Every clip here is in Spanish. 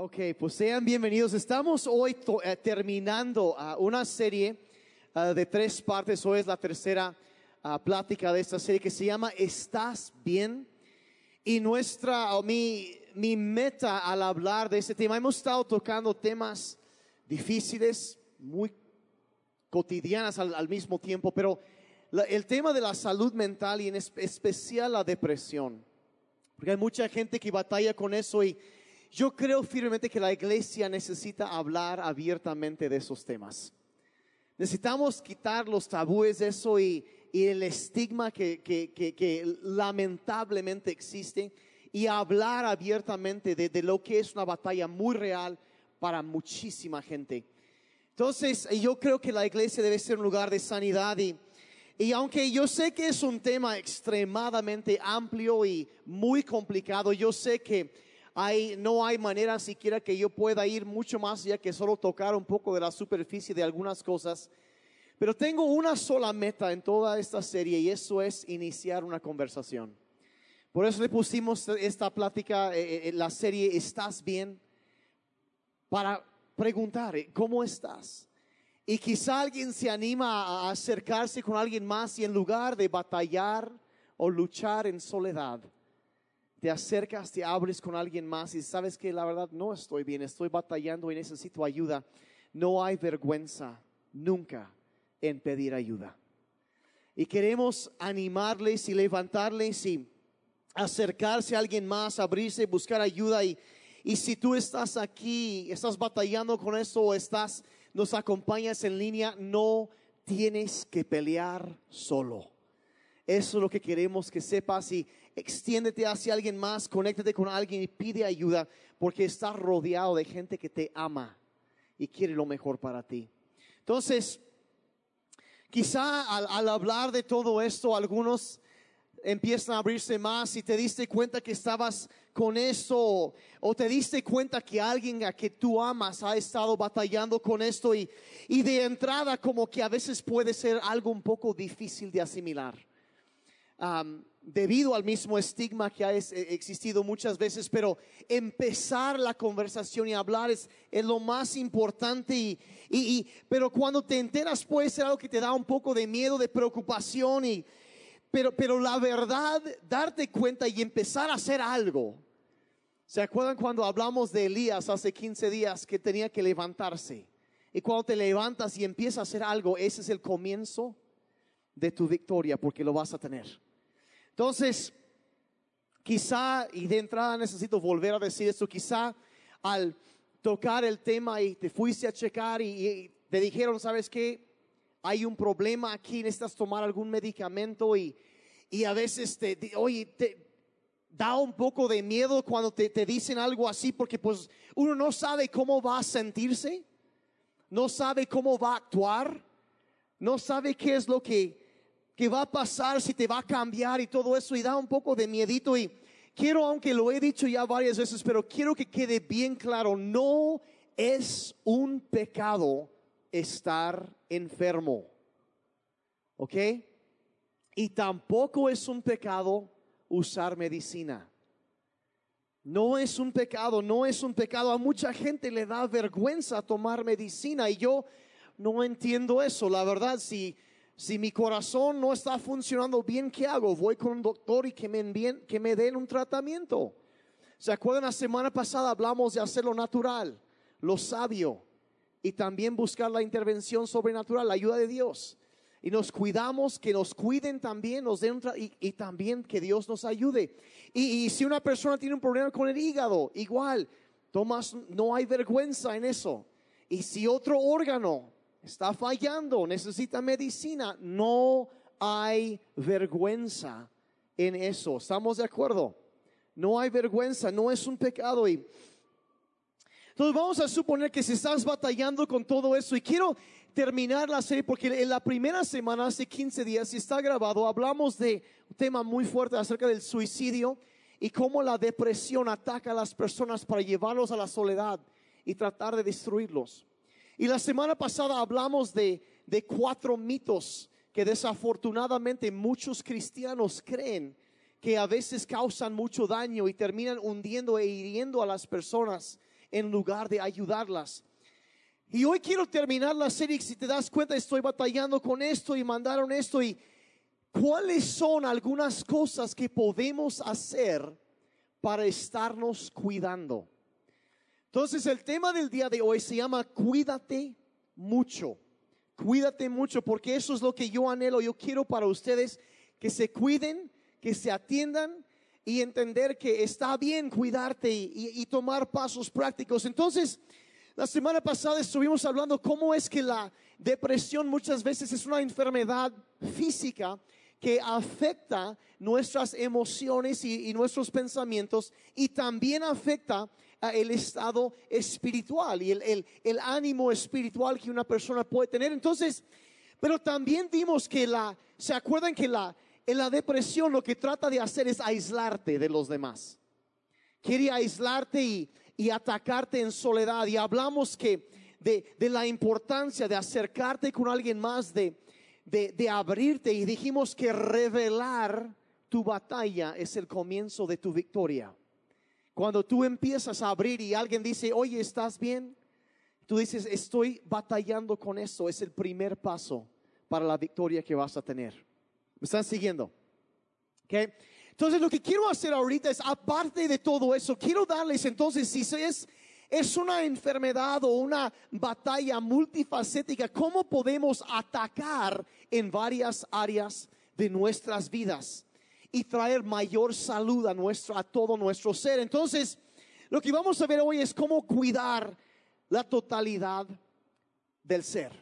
Ok, pues sean bienvenidos. Estamos hoy eh, terminando uh, una serie uh, de tres partes. Hoy es la tercera uh, plática de esta serie que se llama ¿Estás bien? Y nuestra, mi, mi meta al hablar de este tema, hemos estado tocando temas difíciles, muy cotidianas al, al mismo tiempo, pero la, el tema de la salud mental y en especial la depresión. Porque hay mucha gente que batalla con eso y yo creo firmemente que la iglesia necesita hablar abiertamente de esos temas. Necesitamos quitar los tabúes de eso y, el estigma que, lamentablemente existe y hablar abiertamente de, de lo que es una batalla muy real para muchísima gente. Entonces, yo creo que la iglesia debe ser un lugar de sanidad y, y aunque yo sé que es un tema extremadamente amplio y muy complicado, yo sé que hay, no hay manera siquiera que yo pueda ir mucho más ya que solo tocar un poco de la superficie de algunas cosas. Pero tengo una sola meta en toda esta serie y eso es iniciar una conversación. Por eso le pusimos esta plática, eh, la serie ¿Estás bien? Para preguntar, ¿cómo estás? Y quizá alguien se anima a acercarse con alguien más y en lugar de batallar o luchar en soledad, te acercas, te abres con alguien más y sabes que la verdad no estoy bien, estoy batallando y necesito ayuda. No hay vergüenza nunca en pedir ayuda. Y queremos animarles y levantarles y acercarse a alguien más, abrirse, buscar ayuda. Y, y si tú estás aquí, estás batallando con eso o estás, nos acompañas en línea, no tienes que pelear solo. Eso es lo que queremos que sepas y extiéndete hacia alguien más, conéctate con alguien y pide ayuda porque estás rodeado de gente que te ama y quiere lo mejor para ti. Entonces, quizá al, hablar de todo esto, algunos empiezan a abrirse más y te diste cuenta que estabas con eso o te diste cuenta que alguien a que tú amas ha estado batallando con esto y, y de entrada como que a veces puede ser algo un poco difícil de asimilar debido al mismo estigma que ha eh, existido muchas veces, pero empezar la conversación y hablar es, es lo más importante y, y, y, pero cuando te enteras puede ser algo que te da un poco de miedo, de preocupación y, pero, pero la verdad, darte cuenta y empezar a hacer algo. ¿Se acuerdan cuando hablamos de Elías hace 15 días que tenía que levantarse? Y cuando te levantas y empiezas a hacer algo, ese es el comienzo de tu victoria porque lo vas a tener. Entonces, quizá, y de entrada necesito volver a decir esto, quizá al tocar el tema y te fuiste a checar y, te dijeron, ¿sabes qué? Hay un problema aquí, necesitas tomar algún medicamento y, y a veces te, oye, te da un poco de miedo cuando te, te dicen algo así porque pues uno no sabe cómo va a sentirse, no sabe cómo va a actuar, no sabe qué es lo que qué va a pasar, si te va a cambiar y todo eso y da un poco de miedito y quiero, aunque lo he dicho ya varias veces, pero quiero que quede bien claro, no es un pecado estar enfermo. ¿Ok? Y tampoco es un pecado usar medicina. No es un pecado, no es un pecado. A mucha gente le da vergüenza tomar medicina y yo no entiendo eso. La verdad, si si mi corazón no está funcionando bien, ¿qué hago? Voy con un doctor y que me, envíen, que me den un tratamiento. ¿Se acuerdan? La semana pasada hablamos de hacerlo natural, lo sabio, y también buscar la intervención sobrenatural, la ayuda de Dios. Y nos cuidamos, que nos cuiden también, nos den y, y, también que Dios nos ayude. Y, y si una persona tiene un problema con el hígado, igual, tomas, no hay vergüenza en eso. Y si otro órgano, está fallando, necesita medicina. No hay vergüenza en eso. ¿Estamos de acuerdo? No hay vergüenza, no es un pecado. Y entonces vamos a suponer que si estás batallando con todo eso y quiero terminar la serie porque en la primera semana, hace 15 días, si está grabado, hablamos de un tema muy fuerte acerca del suicidio y cómo la depresión ataca a las personas para llevarlos a la soledad y tratar de destruirlos. Y la semana pasada hablamos de, de cuatro mitos que desafortunadamente muchos cristianos creen que a veces causan mucho daño y terminan hundiendo e hiriendo a las personas en lugar de ayudarlas. Y hoy quiero terminar la serie, si te das cuenta estoy batallando con esto y mandaron esto y cuáles son algunas cosas que podemos hacer para estarnos cuidando. Entonces el tema del día de hoy se llama cuídate mucho. Cuídate mucho porque eso es lo que yo anhelo. Yo quiero para ustedes que se cuiden, que se atiendan y entender que está bien cuidarte y, tomar pasos prácticos. Entonces, la semana pasada estuvimos hablando cómo es que la depresión muchas veces es una enfermedad física que afecta nuestras emociones y, nuestros pensamientos y también afecta el estado espiritual y el, el, ánimo espiritual que una persona puede tener. Entonces, pero también vimos que la, ¿se acuerdan que la, en la depresión lo que trata de hacer es aislarte de los demás? Quiere aislarte y, y atacarte en soledad. Y hablamos que de, de, la importancia de acercarte con alguien más, de, de, de abrirte y dijimos que revelar tu batalla es el comienzo de tu victoria. Cuando tú empiezas a abrir y alguien dice, oye, ¿estás bien? Tú dices, estoy batallando con eso. Es el primer paso para la victoria que vas a tener. ¿Me están siguiendo? ¿Okay? Entonces lo que quiero hacer ahorita es, aparte de todo eso, quiero darles entonces, si es, es una enfermedad o una batalla multifacética, ¿cómo podemos atacar en varias áreas de nuestras vidas? Y traer mayor salud a, nuestro, a todo nuestro ser. Entonces, lo que vamos a ver hoy es cómo cuidar la totalidad del ser.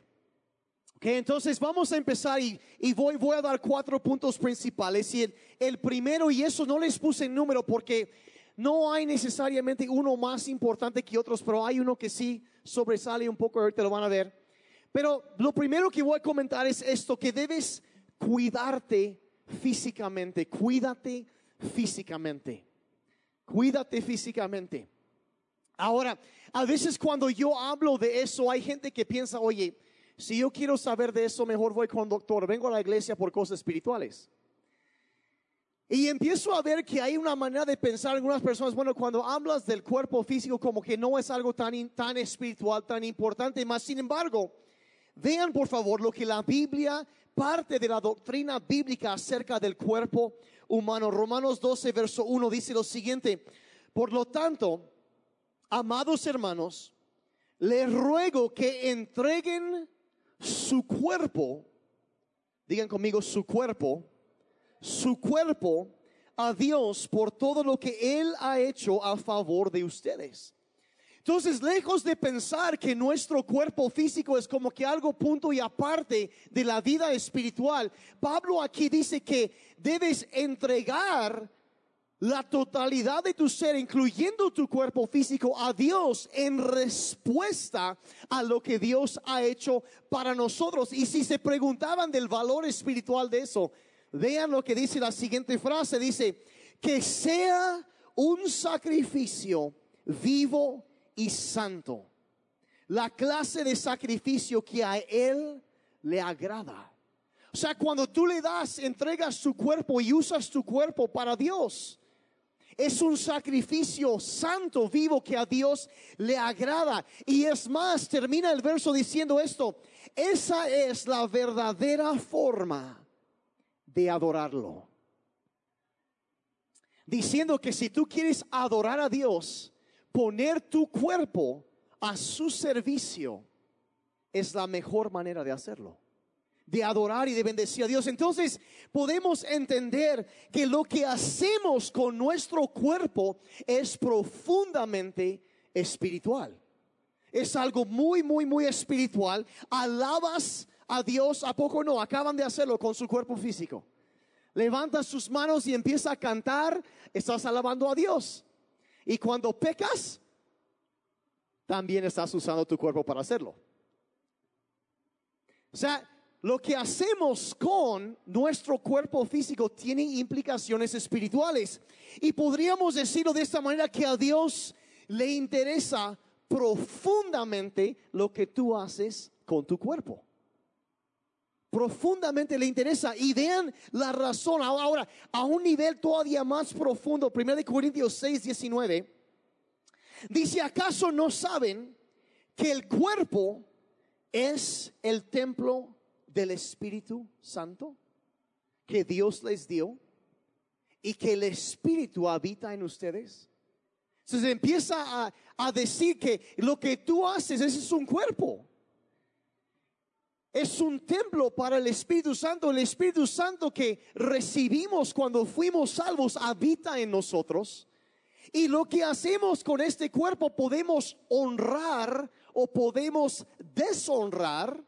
Okay, entonces vamos a empezar y, voy, voy a dar cuatro puntos principales. Y el, el primero, y eso no les puse en número porque no hay necesariamente uno más importante que otros, pero hay uno que sí sobresale un poco, ahorita lo van a ver. Pero lo primero que voy a comentar es esto, que debes cuidarte físicamente, cuídate físicamente, cuídate físicamente. Ahora, a veces cuando yo hablo de eso, hay gente que piensa, oye, si yo quiero saber de eso, mejor voy con doctor, vengo a la iglesia por cosas espirituales. Y empiezo a ver que hay una manera de pensar algunas personas, bueno, cuando hablas del cuerpo físico como que no es algo tan, tan espiritual, tan importante, más sin embargo, vean por favor lo que la Biblia parte de la doctrina bíblica acerca del cuerpo humano. Romanos 12, verso 1 dice lo siguiente, por lo tanto, amados hermanos, les ruego que entreguen su cuerpo, digan conmigo su cuerpo, su cuerpo a Dios por todo lo que Él ha hecho a favor de ustedes. Entonces, lejos de pensar que nuestro cuerpo físico es como que algo punto y aparte de la vida espiritual, Pablo aquí dice que debes entregar la totalidad de tu ser, incluyendo tu cuerpo físico, a Dios en respuesta a lo que Dios ha hecho para nosotros. Y si se preguntaban del valor espiritual de eso, vean lo que dice la siguiente frase, dice, que sea un sacrificio vivo y santo. La clase de sacrificio que a Él le agrada. O sea, cuando tú le das, entregas tu cuerpo y usas tu cuerpo para Dios. Es un sacrificio santo, vivo, que a Dios le agrada. Y es más, termina el verso diciendo esto. Esa es la verdadera forma de adorarlo. Diciendo que si tú quieres adorar a Dios, poner tu cuerpo a su servicio es la mejor manera de hacerlo. De adorar y de bendecir a Dios. Entonces podemos entender que lo que hacemos con nuestro cuerpo es profundamente espiritual. Es algo muy, muy, muy espiritual. Alabas a Dios, ¿a poco no? Acaban de hacerlo con su cuerpo físico. Levantas sus manos y empieza a cantar, estás alabando a Dios. Y cuando pecas, también estás usando tu cuerpo para hacerlo. O sea, lo que hacemos con nuestro cuerpo físico tiene implicaciones espirituales. Y podríamos decirlo de esta manera que a Dios le interesa profundamente lo que tú haces con tu cuerpo. Profundamente le interesa. Y vean la razón. Ahora, a un nivel todavía más profundo, 1 Corintios 6, 19. Dice, ¿acaso no saben que el cuerpo es el templo del Espíritu Santo que Dios les dio y que el Espíritu habita en ustedes? Entonces empieza a, a decir que lo que tú haces ese es un cuerpo. Es un templo para el Espíritu Santo. El Espíritu Santo que recibimos cuando fuimos salvos habita en nosotros. Y lo que hacemos con este cuerpo podemos honrar o podemos deshonrar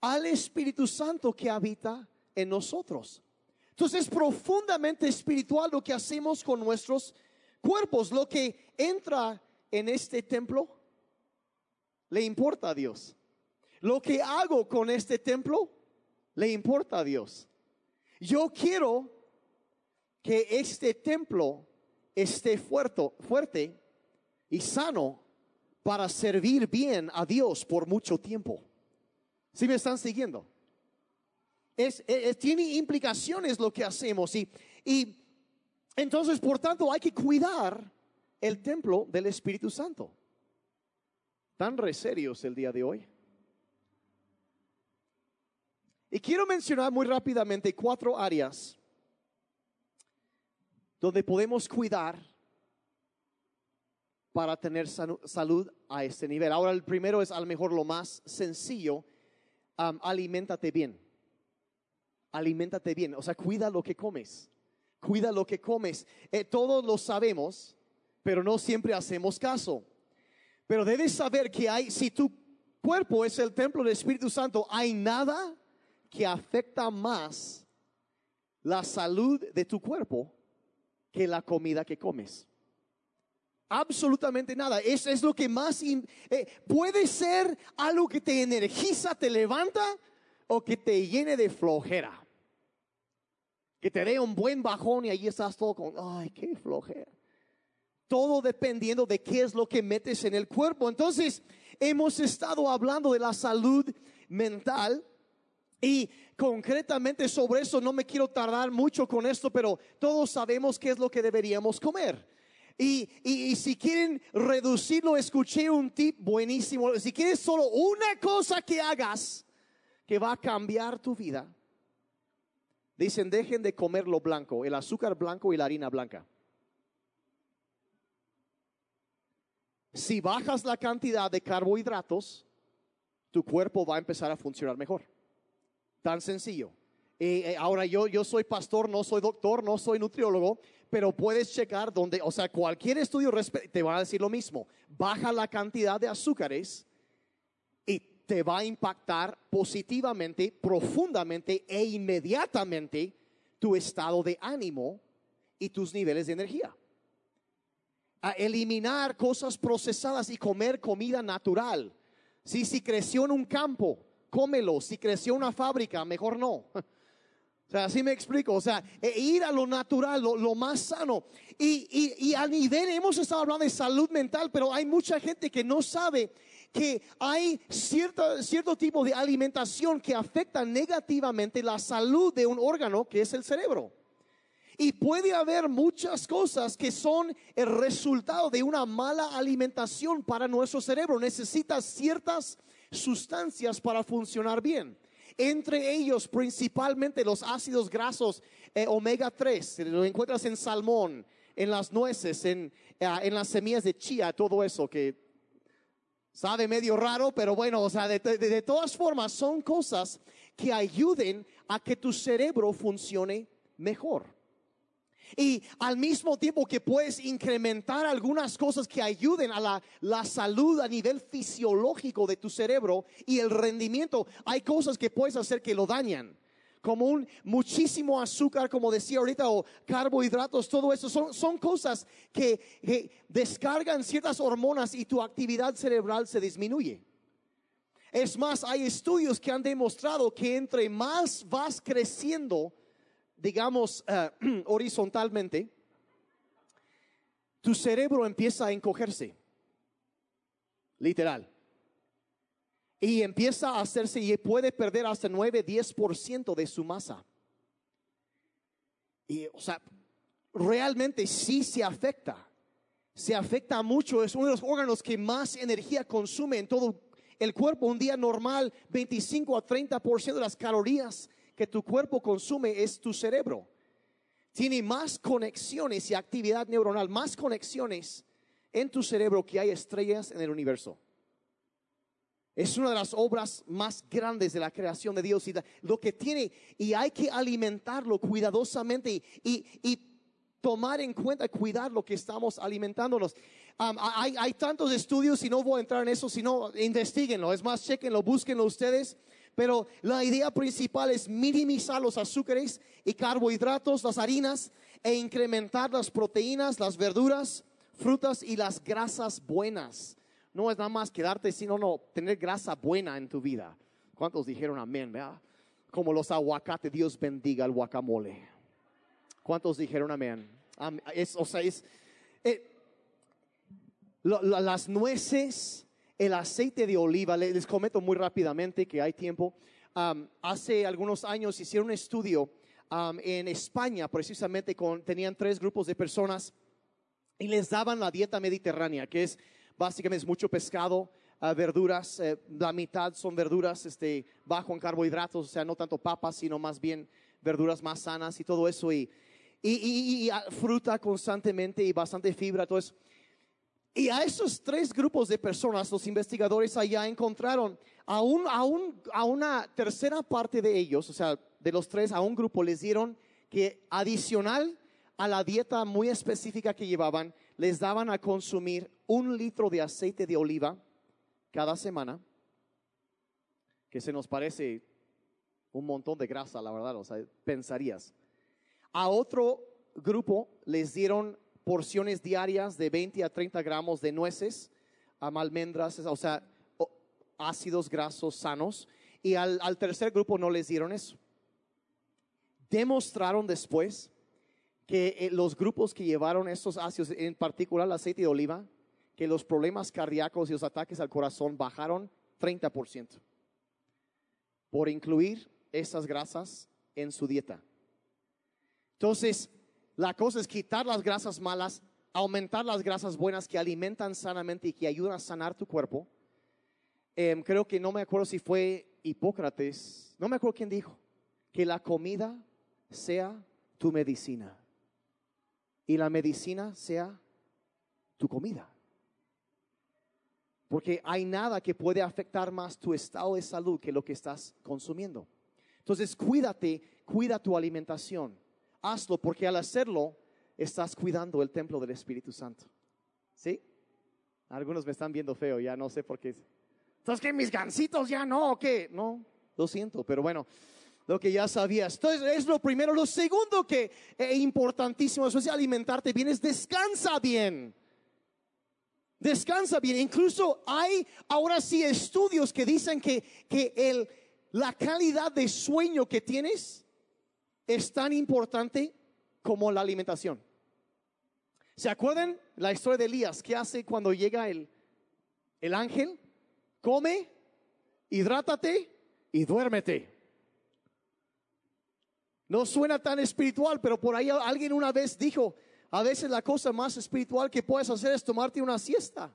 al Espíritu Santo que habita en nosotros. Entonces es profundamente espiritual lo que hacemos con nuestros cuerpos. Lo que entra en este templo le importa a Dios. Lo que hago con este templo le importa a Dios. Yo quiero que este templo esté fuerte, fuerte y sano para servir bien a Dios por mucho tiempo. Si me están siguiendo? Es, tiene implicaciones lo que hacemos y, y entonces, por tanto, hay que cuidar el templo del Espíritu Santo. Tan reserios el día de hoy. Y quiero mencionar muy rápidamente cuatro áreas donde podemos cuidar para tener salud a este nivel. Ahora el primero es a lo mejor lo más sencillo, aliméntate bien. Aliméntate bien, o sea, cuida lo que comes. Cuida lo que comes. Eh, todos lo sabemos, pero no siempre hacemos caso. Pero debes saber que hay, si tu cuerpo es el templo del Espíritu Santo, hay nada que afecta más la salud de tu cuerpo que la comida que comes. Absolutamente nada. Eso es lo que más eh, puede ser algo que te energiza, te levanta o que te llene de flojera. Que te dé un buen bajón y ahí estás todo con, ay, qué flojera. Todo dependiendo de qué es lo que metes en el cuerpo. Entonces, hemos estado hablando de la salud mental y concretamente sobre eso no me quiero tardar mucho con esto, pero todos sabemos qué es lo que deberíamos comer. Y, y, si quieren reducirlo, escuché un tip buenísimo. Si quieres solo una cosa que hagas que va a cambiar tu vida, dicen dejen de comer lo blanco, el azúcar blanco y la harina blanca. Si bajas la cantidad de carbohidratos, tu cuerpo va a empezar a funcionar mejor. Tan sencillo. Eh, ahora yo, yo soy pastor, no soy doctor, no soy nutriólogo, pero puedes checar donde, o sea, cualquier estudio te va a decir lo mismo. Baja la cantidad de azúcares y te va a impactar positivamente, profundamente e inmediatamente tu estado de ánimo y tus niveles de energía. A eliminar cosas procesadas y comer comida natural. Si, si creció en un campo, cómelo. Si creció una fábrica, mejor no. O sea, así me explico. O sea, e ir a lo natural, lo, más sano. Y, y, y, a nivel, hemos estado hablando de salud mental, pero hay mucha gente que no sabe que hay cierto, cierto tipo de alimentación que afecta negativamente la salud de un órgano que es el cerebro. Y puede haber muchas cosas que son el resultado de una mala alimentación para nuestro cerebro. Necesita ciertas sustancias para funcionar bien. Entre ellos principalmente los ácidos grasos eh, omega 3, lo encuentras en salmón, en las nueces, en, eh, en las semillas de chía, todo eso que sabe medio raro, pero bueno, o sea, de, de todas formas son cosas que ayuden a que tu cerebro funcione mejor. Y al mismo tiempo que puedes incrementar algunas cosas que ayuden a la, salud a nivel fisiológico de tu cerebro y el rendimiento, hay cosas que puedes hacer que lo dañan como un muchísimo azúcar, como decía ahorita, o carbohidratos, todo eso, son, son cosas que, que, descargan ciertas hormonas y tu actividad cerebral se disminuye. Es más, hay estudios que han demostrado que entre más vas creciendo, digamos, eh, horizontalmente, tu cerebro empieza a encogerse, literal. Y empieza a hacerse y puede perder hasta 9, 10% de su masa. Y, o sea, realmente sí se afecta. se afecta mucho, es uno de los órganos que más energía consume en todo el cuerpo. Un día normal, 25 a 30% de las calorías que tu cuerpo consume es tu cerebro. Tiene más conexiones y actividad neuronal, más conexiones en tu cerebro que hay estrellas en el universo. Es una de las obras más grandes de la creación de Dios y lo que tiene, y hay que alimentarlo cuidadosamente y, tomar en cuenta, cuidar lo que estamos alimentándonos. hay, hay, tantos estudios y no voy a entrar en eso, sino investiguenlo. Es más, chequenlo, búsquenlo ustedes. Pero la idea principal es minimizar los azúcares y carbohidratos, las harinas, e incrementar las proteínas, las verduras, frutas y las grasas buenas no es nada más quedarte, sino no, tener grasa buena en tu vida. ¿Cuántos dijeron amén? Como los aguacates, Dios bendiga el guacamole. ¿Cuántos dijeron amén? Es, o sea, es, eh, las nueces, el aceite de oliva, les, comento muy rápidamente que hay tiempo. hace algunos años hicieron un estudio en España, precisamente con, tenían tres grupos de personas y les daban la dieta mediterránea, que es básicamente mucho pescado, ah, verduras, eh, la mitad son verduras este, bajo en carbohidratos, o sea, no tanto papas, sino más bien verduras más sanas y todo eso, y, y, ah, fruta constantemente y bastante fibra, todo eso. Y a esos tres grupos de personas, los investigadores allá encontraron a, un, a, un, a una tercera parte de ellos, o sea, de los tres, a un grupo les dieron que adicional a la dieta muy específica que llevaban, les daban a consumir un litro de aceite de oliva cada semana, que se nos parece un montón de grasa, la verdad, o sea, pensarías. A otro grupo les dieron porciones diarias de 20 a 30 gramos de nueces, almendras, o sea, ácidos grasos sanos, y al, al tercer grupo no les dieron eso. Demostraron después que eh, los grupos que llevaron estos ácidos, en particular el aceite de oliva, que los problemas cardíacos y los ataques al corazón bajaron 30% por incluir esas grasas en su dieta. Entonces, la cosa es quitar las grasas malas, aumentar las grasas buenas que alimentan sanamente y que ayudan a sanar tu cuerpo. Em, creo que no me acuerdo si fue Hipócrates, no me acuerdo quién dijo, que la comida sea tu medicina y la medicina sea tu comida. Porque hay nada que puede afectar más tu estado de salud que lo que estás consumiendo. Entonces, cuídate, cuida tu alimentación. Hazlo porque al hacerlo estás cuidando el templo del Espíritu Santo. ¿Sí? Algunos me están viendo feo, ya no sé por qué. Entonces, que mis gancitos ya no, ¿o qué? No, lo siento, pero bueno, lo que ya sabías. Entonces, es lo primero. Lo segundo que es importantísimo, eso es alimentarte bien, es descansa bien. Descansa bien. Incluso hay ahora sí estudios que dicen que, que el, la calidad de sueño que tienes es tan importante como la alimentación. ¿Se acuerdan la historia de Elías? ¿Qué hace cuando llega el, el ángel? Come, hidrátate y duérmete. No suena tan espiritual, pero por ahí alguien una vez dijo, a veces la cosa más espiritual que puedes hacer es tomarte una siesta.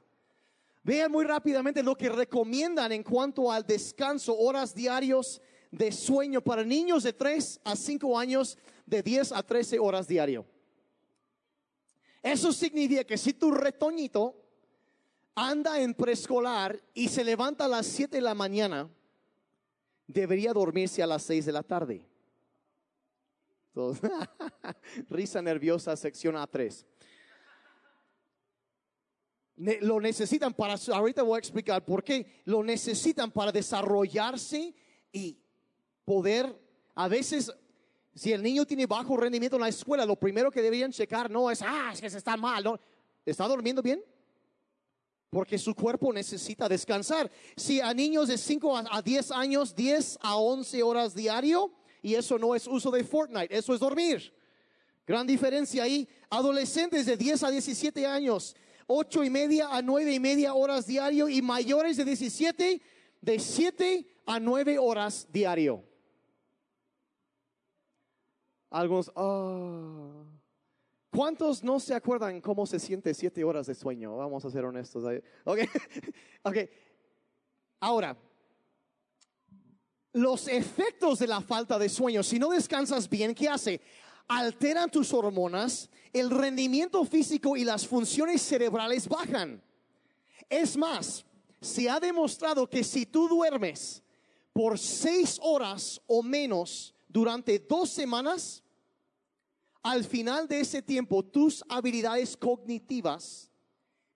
Vean muy rápidamente lo que recomiendan en cuanto al descanso, horas diarios de sueño para niños de 3 a 5 años, de 10 a 13 horas diario. Eso significa que si tu retoñito anda en preescolar y se levanta a las 7 de la mañana, debería dormirse a las 6 de la tarde. Risa nerviosa, sección A3. lo necesitan para, ahorita voy a explicar por qué, lo necesitan para desarrollarse y poder, a veces, si el niño tiene bajo rendimiento en la escuela, lo primero que deberían checar no es, ah, es que se está mal, ¿está durmiendo bien? Porque su cuerpo necesita descansar. Si a niños de 5 a 10 años, 10 a 11 horas diario, y eso no es uso de Fortnite, eso es dormir. Gran diferencia ahí. Adolescentes de 10 a 17 años, 8 y media a 9 y media horas diario y mayores de 17 de 7 a 9 horas diario. Algunos, oh, ¿Cuántos no se acuerdan cómo se siente siete horas de sueño? Vamos a ser honestos. ahí. Ok, ok. Ahora, los efectos de la falta de sueño, si no descansas bien, ¿qué hace? Alteran tus hormonas, el rendimiento físico y las funciones cerebrales bajan. Es más, se ha demostrado que si tú duermes por seis horas o menos durante dos semanas, al final de ese tiempo tus habilidades cognitivas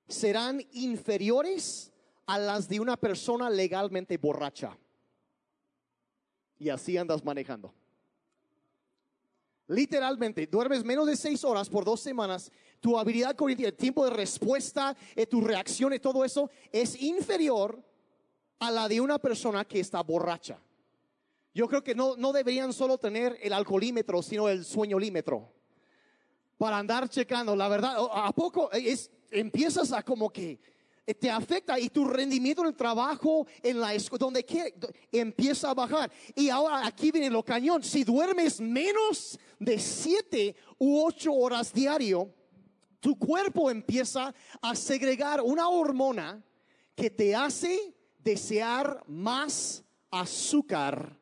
serán inferiores a las de una persona legalmente borracha. Y así andas manejando. Literalmente, duermes menos de seis horas por dos semanas, tu habilidad cognitiva, el tiempo de respuesta, eh, tu reacción todo eso es inferior a la de una persona que está borracha. Yo creo que no, no deberían solo tener el alcoholímetro, sino el sueñolímetro. Para andar checando, la verdad, ¿a poco es, empiezas a como que eh, te afecta y tu rendimiento en el trabajo, en la escuela, donde quiera, empieza a bajar. Y ahora aquí viene lo cañón. Si duermes menos de siete u ocho horas diario, tu cuerpo empieza a segregar una hormona que te hace desear más azúcar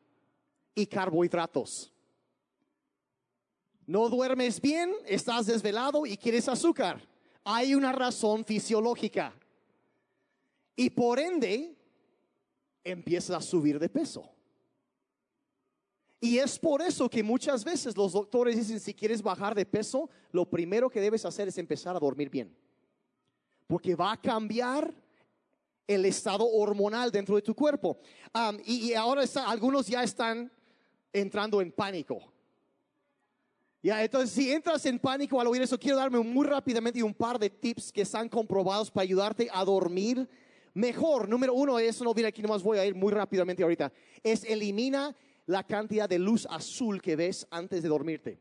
y carbohidratos. No duermes bien, estás desvelado y quieres azúcar. Hay una razón fisiológica. Y por ende, empiezas a subir de peso. Y es por eso que muchas veces los doctores dicen, si quieres bajar de peso, lo primero que debes hacer es empezar a dormir bien. Porque va a cambiar el estado hormonal dentro de tu cuerpo. y, ahora algunos ya están entrando en pánico. Ya, entonces si entras en pánico al oír eso, quiero darme muy rápidamente un par de tips que están comprobados para ayudarte a dormir mejor. Número uno, eso no viene aquí, nomás voy a ir muy rápidamente ahorita. Es elimina la cantidad de luz azul que ves antes de dormirte.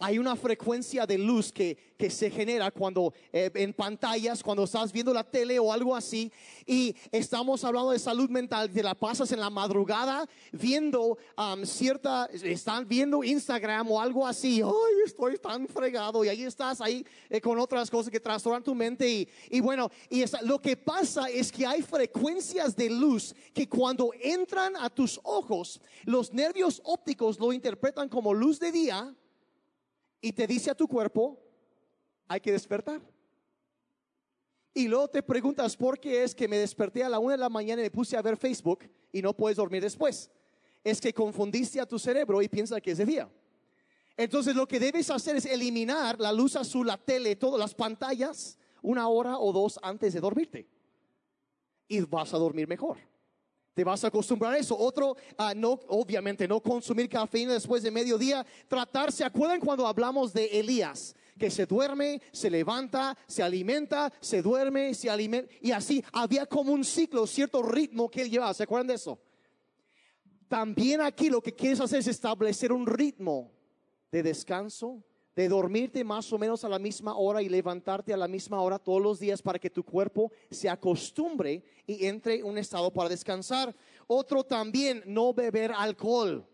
Hay una frecuencia de luz que, que se genera cuando eh, en pantallas, cuando estás viendo la tele o algo así, y estamos hablando de salud mental, te la pasas en la madrugada viendo um, cierta, están viendo Instagram o algo así, ay, estoy tan fregado, y ahí estás ahí eh, con otras cosas que trastornan tu mente, y, y bueno, y lo que pasa es que hay frecuencias de luz que cuando entran a tus ojos, los nervios ópticos lo interpretan como luz de día, y te dice a tu cuerpo, hay que despertar. Y luego te preguntas por qué es que me desperté a la una de la mañana y me puse a ver Facebook y no puedes dormir después. Es que confundiste a tu cerebro y piensa que es de día. Entonces lo que debes hacer es eliminar la luz azul, la tele, todas las pantallas, una hora o dos antes de dormirte. Y vas a dormir mejor. Te vas a acostumbrar a eso. Otro, uh, no, obviamente, no consumir cafeína después de mediodía. Tratar, ¿se acuerdan cuando hablamos de Elías? Que se duerme, se levanta, se alimenta, se duerme, se alimenta. Y así había como un ciclo, cierto ritmo que él llevaba. ¿Se acuerdan de eso? También aquí lo que quieres hacer es establecer un ritmo de descanso, de dormirte más o menos a la misma hora y levantarte a la misma hora todos los días para que tu cuerpo se acostumbre y entre en un estado para descansar. Otro también, no beber alcohol.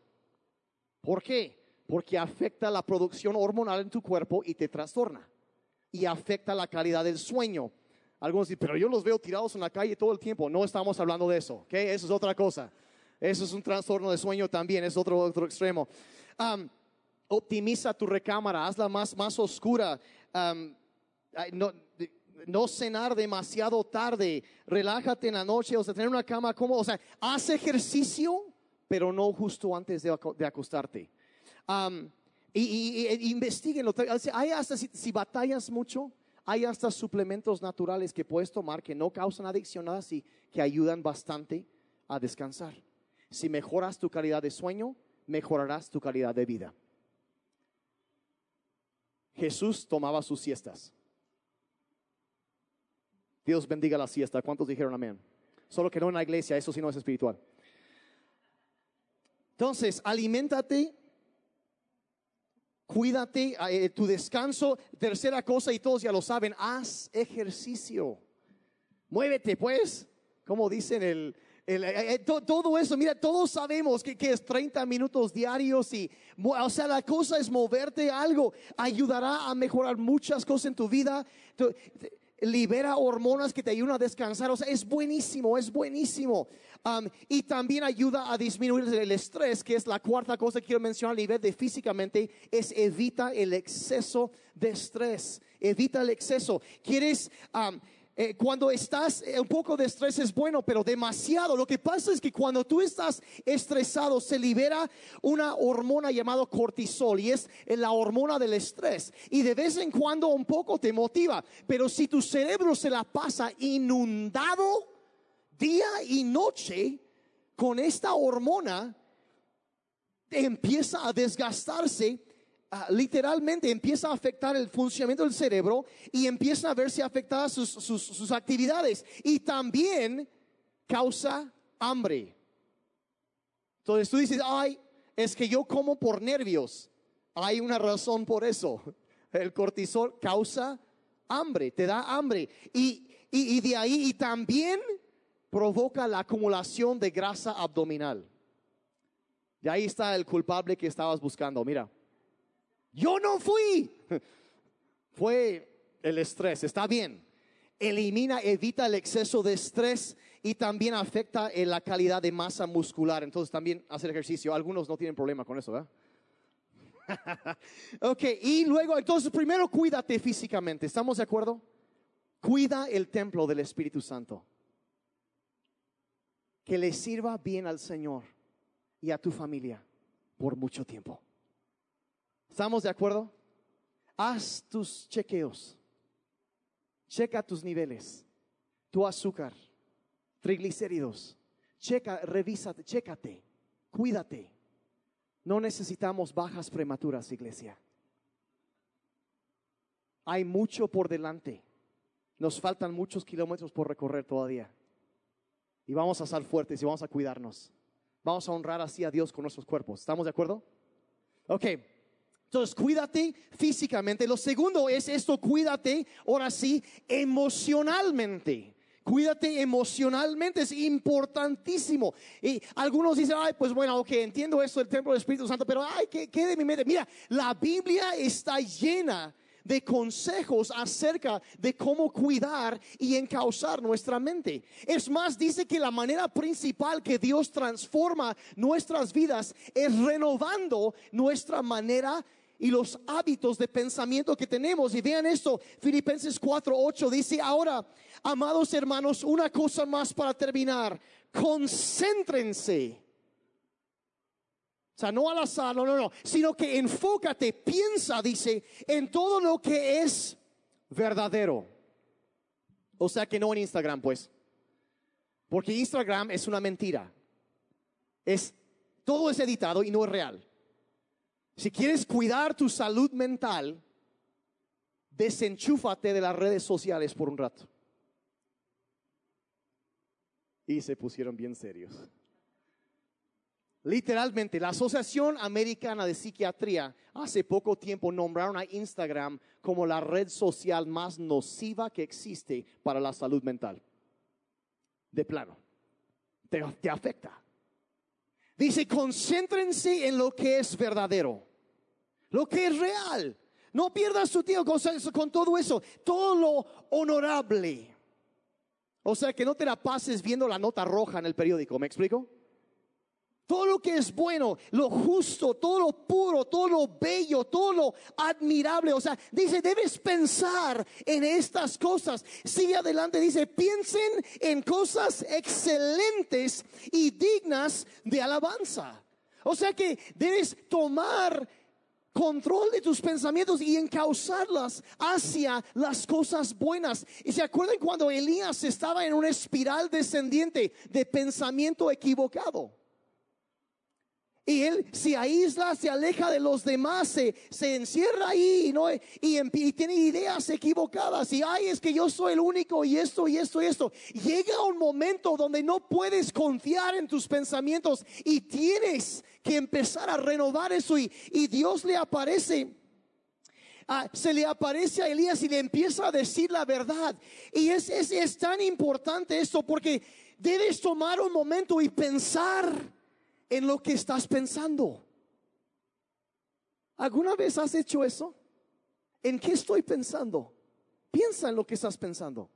¿Por qué? Porque afecta la producción hormonal en tu cuerpo y te trastorna. Y afecta la calidad del sueño. Algunos dicen, pero yo los veo tirados en la calle todo el tiempo. No estamos hablando de eso. Eso es otra cosa. Eso es un trastorno de sueño también, es otro, otro extremo optimiza tu recámara, hazla más, más oscura. No, cenar demasiado tarde, relájate en la noche, o sea, tener una cama cómoda, o sea, haz ejercicio, pero no justo antes de, acostarte. y, y, investiguenlo. Hay hasta, si, batallas mucho, hay hasta suplementos naturales que puedes tomar que no causan adicción, nada así, que ayudan bastante a descansar. Si mejoras tu calidad de sueño, mejorarás tu calidad de vida. Jesús tomaba sus siestas. Dios bendiga la siesta. ¿Cuántos dijeron amén? Solo que no en la iglesia, eso sí no es espiritual. Entonces, aliméntate, cuídate, eh, tu descanso. Tercera cosa, y todos ya lo saben, haz ejercicio. Muévete, pues, como dicen el, eh, eh, to- todo eso, mira, todos sabemos que, es 30 minutos diarios y, o sea, la cosa es moverte algo, ayudará a mejorar muchas cosas en tu vida, libera hormonas que te ayudan a descansar, o sea, es buenísimo, es buenísimo. Y también ayuda a disminuir el estrés, que es la cuarta cosa que quiero mencionar a nivel de físicamente, es evita el exceso de estrés, evita el exceso. ¿Quieres... eh, cuando estás eh, un poco de estrés es bueno, pero demasiado. Lo que pasa es que cuando tú estás estresado se libera una hormona llamada cortisol y es eh, la hormona del estrés. Y de vez en cuando un poco te motiva, pero si tu cerebro se la pasa inundado día y noche con esta hormona, empieza a desgastarse, ah, literalmente empieza a afectar el funcionamiento del cerebro y empiezan a verse afectadas sus, sus- actividades y también causa hambre. Entonces tú dices, ay, es que yo como por nervios. Hay una razón por eso. El cortisol causa hambre, te da hambre. Y, y- de ahí, y también provoca la acumulación de grasa abdominal. Y ahí está el culpable que estabas buscando. Mira, yo no fui. Fue el estrés. Está bien. Elimina, evita el exceso de estrés y también afecta en la calidad de masa muscular. Entonces también hacer ejercicio. Algunos no tienen problema con eso, ¿verdad? ok, y luego, entonces primero cuídate físicamente. ¿Estamos de acuerdo? Cuida el templo del Espíritu Santo. Que le sirva bien al Señor y a tu familia por mucho tiempo. ¿Estamos de acuerdo? Haz tus chequeos. Checa tus niveles, tu azúcar, triglicéridos. Checa, revísate, chécate, cuídate. No necesitamos bajas prematuras, iglesia. Hay mucho por delante. Nos faltan muchos kilómetros por recorrer todavía. Y vamos a estar fuertes y vamos a cuidarnos. Vamos a honrar así a Dios con nuestros cuerpos. ¿Estamos de acuerdo? Ok. Entonces, cuídate físicamente. Lo segundo es esto, cuídate, ahora sí, emocionalmente. Cuídate emocionalmente, es importantísimo. Y algunos dicen, ay, pues bueno, ok, entiendo esto del templo del Espíritu Santo, pero ay, ¿qué, qué de mi mente? Mira, la Biblia está llena de consejos acerca de cómo cuidar y encauzar nuestra mente. Es más, dice que la manera principal que Dios transforma nuestras vidas es renovando nuestra manera y los hábitos de pensamiento que tenemos. Y vean esto, Filipenses 4:8 dice, ahora, amados hermanos, una cosa más para terminar, concéntrense. O sea, no al azar, no, no, no, sino que enfócate, piensa, dice, en todo lo que es verdadero. O sea que no en Instagram, pues. Porque Instagram es una mentira. Es todo es editado y no es real. Si quieres cuidar tu salud mental, desenchúfate de las redes sociales por un rato. Y se pusieron bien serios. Literalmente, la Asociación Americana de Psiquiatría hace poco tiempo nombraron a Instagram como la red social más nociva que existe para la salud mental. De plano, te, afecta. Dice, concéntrense en lo que es verdadero, lo que es real. No pierdas tu tiempo con, todo eso, todo lo honorable. O sea, que no te la pases viendo la nota roja en el periódico, ¿me explico? Todo lo que es bueno, lo justo, todo lo puro, todo lo bello, todo lo admirable. O sea, dice, debes pensar en estas cosas. Sigue adelante, dice, piensen en cosas excelentes y dignas de alabanza. O sea que debes tomar control de tus pensamientos y encauzarlas hacia las cosas buenas. Y se acuerdan cuando Elías estaba en una espiral descendiente de pensamiento equivocado. Y él se aísla, se aleja de los demás, se, se encierra ahí ¿no? y, tiene ideas equivocadas. Y ay, es que yo soy el único y esto y esto y esto. Llega un momento donde no puedes confiar en tus pensamientos y tienes que empezar a renovar eso. Y, y Dios le aparece ah, se le aparece a Elías y le empieza a decir la verdad. Y es, es, es tan importante esto porque debes tomar un momento y pensar en lo que estás pensando. ¿Alguna vez has hecho eso? ¿En qué estoy pensando? Piensa en lo que estás pensando.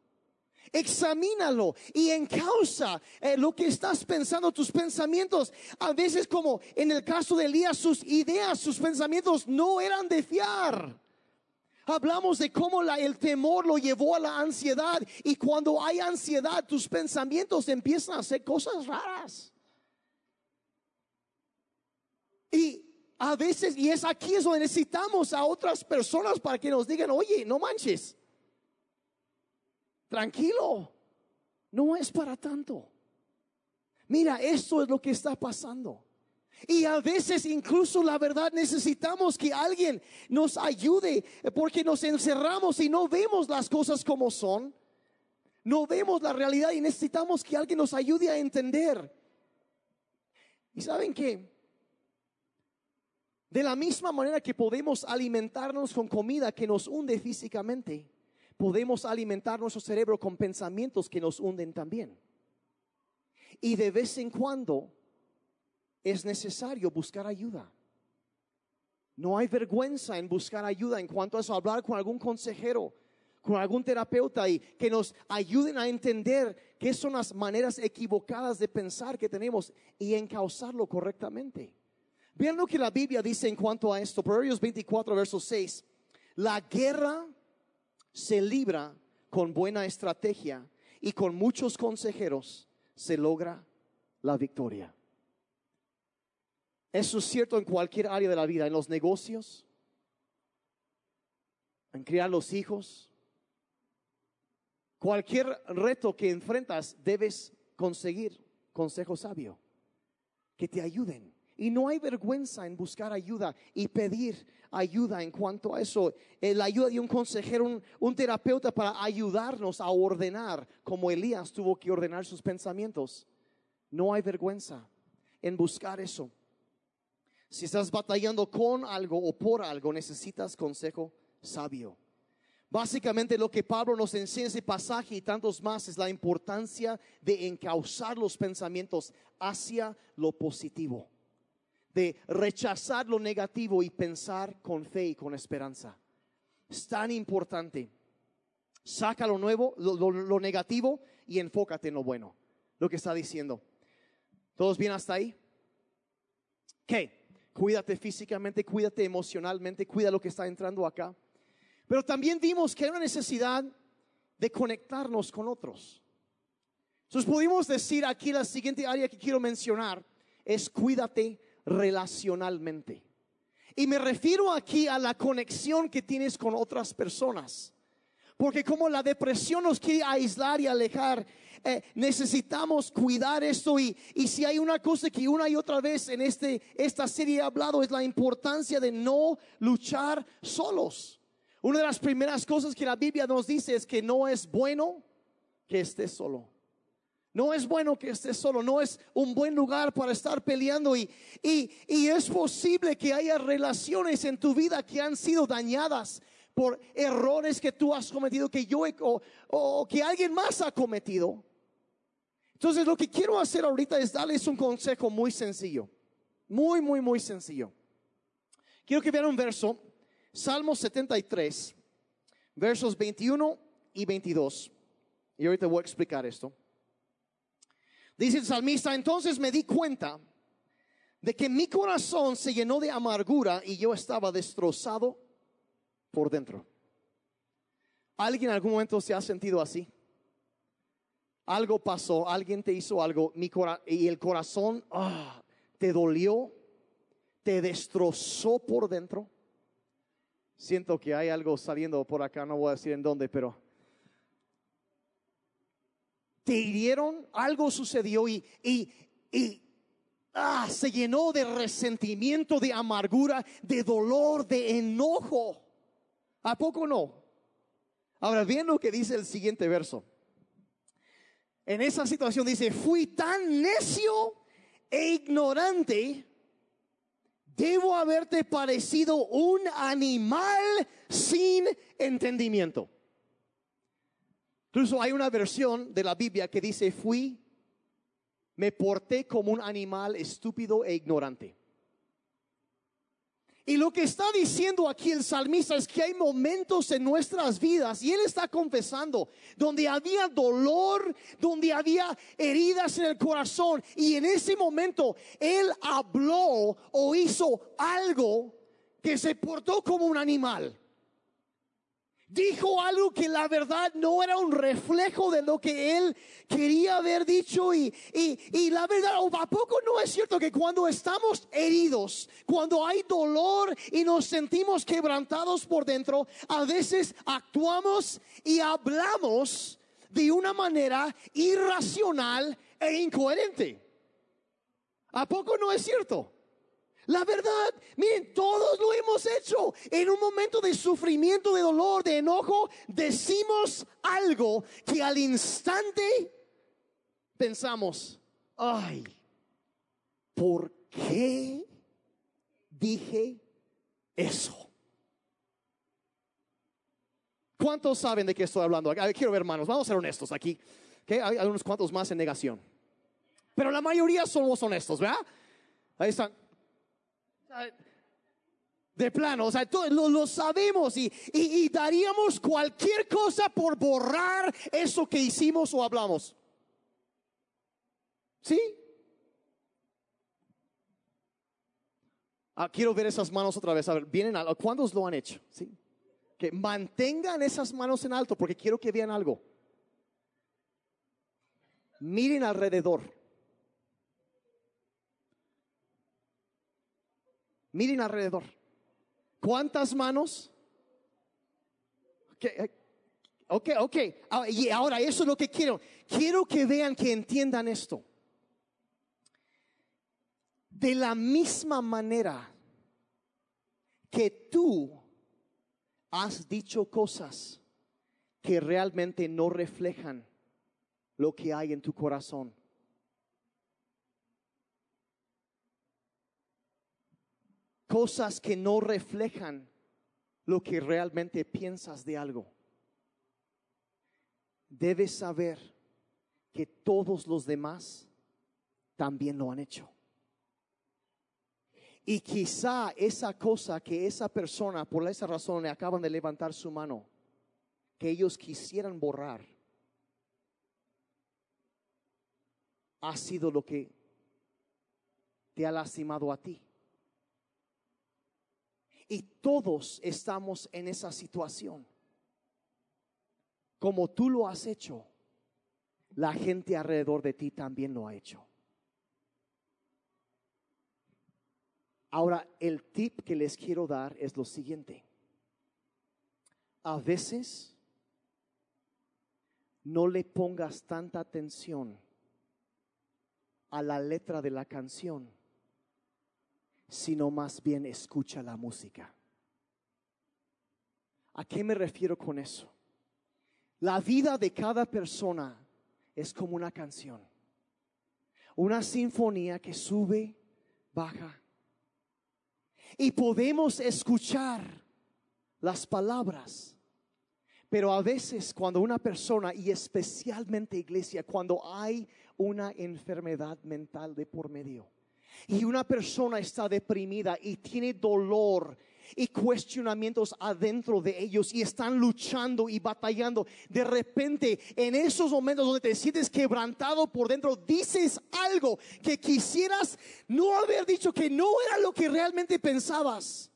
Examínalo y encausa eh, lo que estás pensando, tus pensamientos. A veces como en el caso de Elías, sus ideas, sus pensamientos no eran de fiar. Hablamos de cómo el temor lo llevó a la ansiedad y cuando hay ansiedad tus pensamientos empiezan a hacer cosas raras. Y a veces, y es aquí es donde necesitamos a otras personas para que nos digan, oye, no manches, tranquilo, no es para tanto. Mira, esto es lo que está pasando. Y a veces incluso la verdad necesitamos que alguien nos ayude porque nos encerramos y no vemos las cosas como son. No vemos la realidad y necesitamos que alguien nos ayude a entender. ¿Y saben qué? De la misma manera que podemos alimentarnos con comida que nos hunde físicamente, podemos alimentar nuestro cerebro con pensamientos que nos hunden también. Y de vez en cuando es necesario buscar ayuda. No hay vergüenza en buscar ayuda en cuanto a eso, hablar con algún consejero, con algún terapeuta y que nos ayuden a entender qué son las maneras equivocadas de pensar que tenemos y encauzarlo correctamente. Vean lo que la Biblia dice en cuanto a esto. Proverbios 24, verso 6. La guerra se libra con buena estrategia y con muchos consejeros se logra la victoria. Eso es cierto en cualquier área de la vida, en los negocios, en criar los hijos. Cualquier reto que enfrentas debes conseguir consejo sabio que te ayuden. Y no hay vergüenza en buscar ayuda y pedir ayuda en cuanto a eso. Eh, la ayuda de un consejero, un, un, terapeuta para ayudarnos a ordenar, como Elías tuvo que ordenar sus pensamientos. No hay vergüenza en buscar eso. Si estás batallando con algo o por algo, necesitas consejo sabio. Básicamente lo que Pablo nos enseña en ese pasaje y tantos más es la importancia de encauzar los pensamientos hacia lo positivo de rechazar lo negativo y pensar con fe y con esperanza. Es tan importante. Saca lo nuevo, lo, negativo y enfócate en lo bueno. Lo que está diciendo. ¿Todos bien hasta ahí? ¿Qué? Cuídate físicamente, cuídate emocionalmente, cuida lo que está entrando acá. Pero también vimos que hay una necesidad de conectarnos con otros. Entonces pudimos decir aquí la siguiente área que quiero mencionar es cuídate relacionalmente. Y me refiero aquí a la conexión que tienes con otras personas. Porque como la depresión nos quiere aislar y alejar, eh, necesitamos cuidar esto. Y, y, si hay una cosa que una y otra vez en este, esta serie he hablado es la importancia de no luchar solos. Una de las primeras cosas que la Biblia nos dice es que no es bueno que estés solo. No es bueno que estés solo, no es un buen lugar para estar peleando y, y, y, es posible que haya relaciones en tu vida que han sido dañadas por errores que tú has cometido, que yo o, o que alguien más ha cometido. Entonces lo que quiero hacer ahorita es darles un consejo muy sencillo, muy, muy, muy sencillo. Quiero que vean un verso, Salmo 73, versos 21 y 22. Y ahorita voy a explicar esto. Dice el salmista, entonces me di cuenta de que mi corazón se llenó de amargura y yo estaba destrozado por dentro. ¿Alguien en algún momento se ha sentido así? Algo pasó, alguien te hizo algo mi y el corazón ah, te dolió, te destrozó por dentro. Siento que hay algo saliendo por acá, no voy a decir en dónde, pero te hirieron, algo sucedió y, y, y ah, se llenó de resentimiento, de amargura, de dolor, de enojo. ¿A poco no? Ahora bien lo que dice el siguiente verso. En esa situación dice, fui tan necio e ignorante, debo haberte parecido un animal sin entendimiento. Incluso hay una versión de la Biblia que dice, fui, me porté como un animal estúpido e ignorante. Y lo que está diciendo aquí el salmista es que hay momentos en nuestras vidas, y él está confesando, donde había dolor, donde había heridas en el corazón, y en ese momento él habló o hizo algo que se portó como un animal dijo algo que la verdad no era un reflejo de lo que él quería haber dicho y, y, la verdad, ¿a poco no es cierto que cuando estamos heridos, cuando hay dolor y nos sentimos quebrantados por dentro, a veces actuamos y hablamos de una manera irracional e incoherente? ¿A poco no es cierto? La verdad, miren, todos lo hemos hecho. En un momento de sufrimiento, de dolor, de enojo, decimos algo que al instante pensamos, ay, ¿por qué dije eso? ¿Cuántos saben de qué estoy hablando? Quiero ver hermanos, vamos a ser honestos aquí. Hay unos cuantos más en negación. Pero la mayoría somos honestos, ¿verdad? Ahí están. De plano, o sea, todos lo, sabemos y, y, daríamos cualquier cosa por borrar eso que hicimos o hablamos. ¿Sí? Ah, quiero ver esas manos otra vez. A ver, vienen a, ¿cuántos lo han hecho? ¿Sí? Que mantengan esas manos en alto porque quiero que vean algo. Miren alrededor. Miren alrededor. ¿Cuántas manos? Eh, ok, ok. Ah, y ahora eso es lo que quiero. Quiero que vean, que entiendan esto. De la misma manera que tú has dicho cosas que realmente no reflejan lo que hay en tu corazón. Cosas que no reflejan lo que realmente piensas de algo. Debes saber que todos los demás también lo han hecho. Y quizá esa cosa que esa persona, por esa razón, le acaban de levantar su mano, que ellos quisieran borrar, ha sido lo que te ha lastimado a ti. Y todos estamos en esa situación. Como tú lo has hecho, la gente alrededor de ti también lo ha hecho. Ahora, el tip que les quiero dar es lo siguiente. A veces no le pongas tanta atención a la letra de la canción sino más bien escucha la música. ¿A qué me refiero con eso? La vida de cada persona es como una canción, una sinfonía que sube, baja. Y podemos escuchar las palabras, pero a veces cuando una persona, y especialmente iglesia, cuando hay una enfermedad mental de por medio, y una persona está deprimida y tiene dolor y cuestionamientos adentro de ellos y están luchando y batallando. De repente, en esos momentos donde te sientes quebrantado por dentro, dices algo que quisieras no haber dicho que no era lo que realmente pensabas.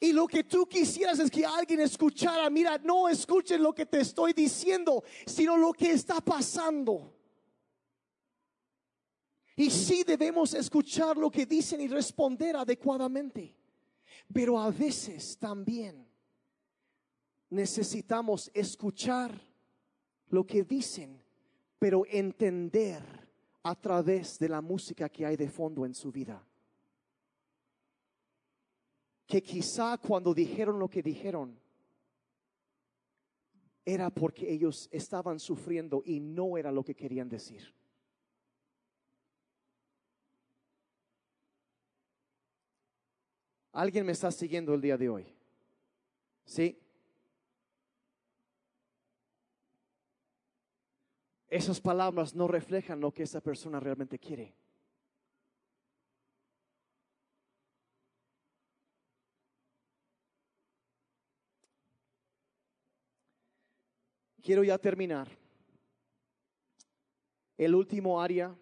Y lo que tú quisieras es que alguien escuchara, mira, no escuchen lo que te estoy diciendo, sino lo que está pasando. Y sí debemos escuchar lo que dicen y responder adecuadamente. Pero a veces también necesitamos escuchar lo que dicen, pero entender a través de la música que hay de fondo en su vida. Que quizá cuando dijeron lo que dijeron, era porque ellos estaban sufriendo y no era lo que querían decir. ¿Alguien me está siguiendo el día de hoy? ¿Sí? Esas palabras no reflejan lo que esa persona realmente quiere. Quiero ya terminar. El último área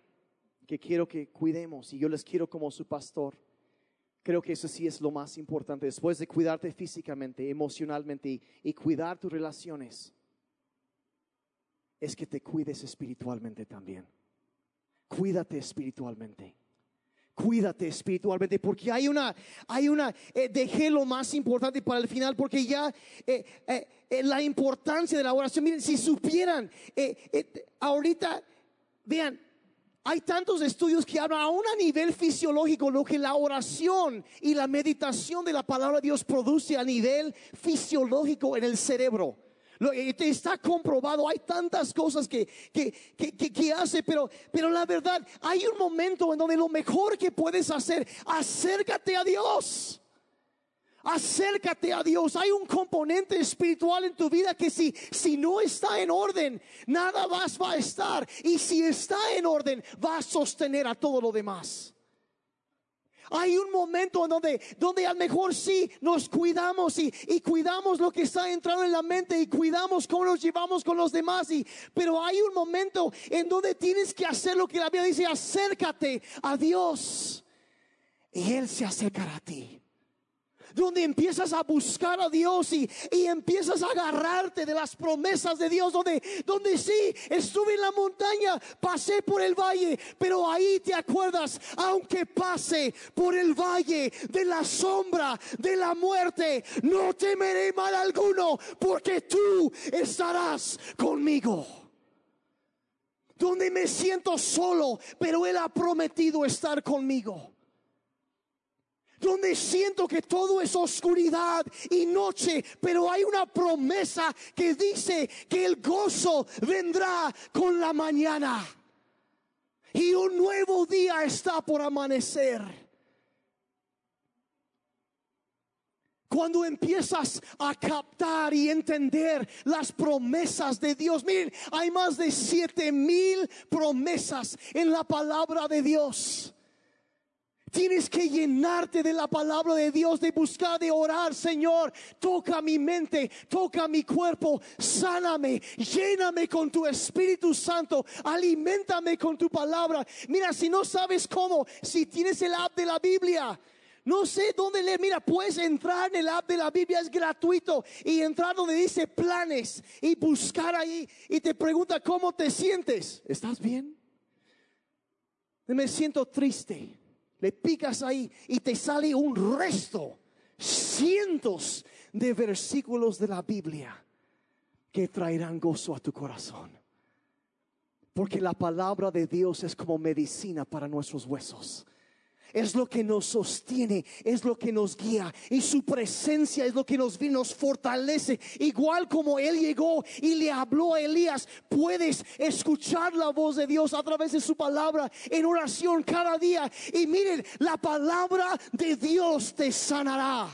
que quiero que cuidemos y yo les quiero como su pastor. Creo que eso sí es lo más importante. Después de cuidarte físicamente, emocionalmente y, cuidar tus relaciones, es que te cuides espiritualmente también. Cuídate espiritualmente. Cuídate espiritualmente, porque hay una, hay una, eh, dejé lo más importante para el final, porque ya eh, eh, la importancia de la oración, miren, si supieran, ahorita, vean, hay tantos estudios que hablan aún a nivel fisiológico lo que la oración y la meditación de la palabra de Dios produce a nivel fisiológico en el cerebro. Lo, eh, está comprobado, hay tantas cosas que, que, que, que, hace, pero, pero la verdad, hay un momento en donde lo mejor que puedes hacer, acércate a Dios. Acércate a Dios. Hay un componente espiritual en tu vida que si, si no está en orden, nada más va a estar. Y si está en orden, va a sostener a todo lo demás. Hay un momento en donde, donde a lo mejor sí nos cuidamos y, y, cuidamos lo que está entrando en la mente y cuidamos cómo nos llevamos con los demás. Y, pero hay un momento en donde tienes que hacer lo que la Biblia dice, acércate a Dios y Él se acercará a ti donde empiezas a buscar a Dios y, empiezas a agarrarte de las promesas de Dios, donde, donde sí, estuve en la montaña, pasé por el valle, pero ahí te acuerdas, aunque pase por el valle de la sombra de la muerte, no temeré mal alguno, porque tú estarás conmigo. Donde me siento solo, pero Él ha prometido estar conmigo donde siento que todo es oscuridad y noche, pero hay una promesa que dice que el gozo vendrá con la mañana. Y un nuevo día está por amanecer. Cuando empiezas a captar y entender las promesas de Dios, miren, hay más de siete mil promesas en la palabra de Dios. Tienes que llenarte de la palabra de Dios, de buscar, de orar, Señor. Toca mi mente, toca mi cuerpo, sáname, lléname con tu Espíritu Santo, alimentame con tu palabra. Mira, si no sabes cómo, si tienes el app de la Biblia, no sé dónde leer. Mira, puedes entrar en el app de la Biblia, es gratuito. Y entrar donde dice planes y buscar ahí. Y te pregunta cómo te sientes. ¿Estás bien? Me siento triste le picas ahí y te sale un resto, cientos de versículos de la Biblia que traerán gozo a tu corazón. Porque la palabra de Dios es como medicina para nuestros huesos es lo que nos sostiene, es lo que nos guía y su presencia es lo que nos, nos fortalece. Igual como Él llegó y le habló a Elías, puedes escuchar la voz de Dios a través de su palabra en oración cada día. Y miren, la palabra de Dios te sanará.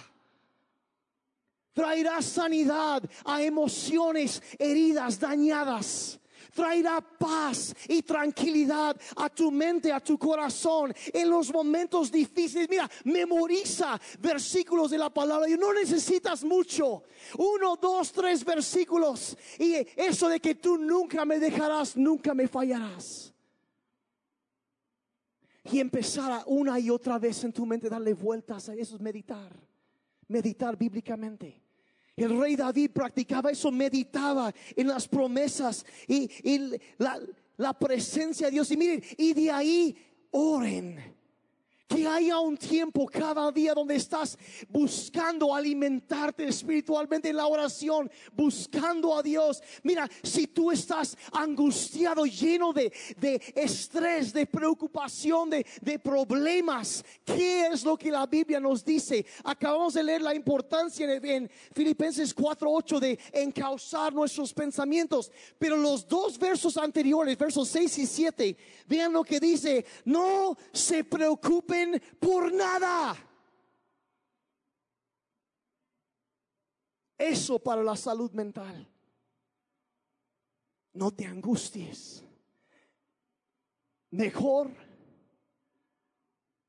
Traerá sanidad a emociones heridas, dañadas traerá paz y tranquilidad a tu mente, a tu corazón en los momentos difíciles. Mira, memoriza versículos de la palabra. Y no necesitas mucho. Uno, dos, tres versículos. Y eso de que tú nunca me dejarás, nunca me fallarás. Y empezar una y otra vez en tu mente, darle vueltas a eso, es meditar. Meditar bíblicamente. El rey David practicaba eso, meditaba en las promesas y, la, la, presencia de Dios. Y miren, y de ahí oren. Que haya un tiempo cada día donde estás buscando alimentarte espiritualmente en la oración, buscando a Dios. Mira, si tú estás angustiado, lleno de, de estrés, de preocupación, de, de, problemas, ¿qué es lo que la Biblia nos dice? Acabamos de leer la importancia en Filipenses 4:8 de encauzar nuestros pensamientos. Pero los dos versos anteriores, versos 6 y 7, vean lo que dice, no se preocupen por nada. Eso para la salud mental. No te angusties. Mejor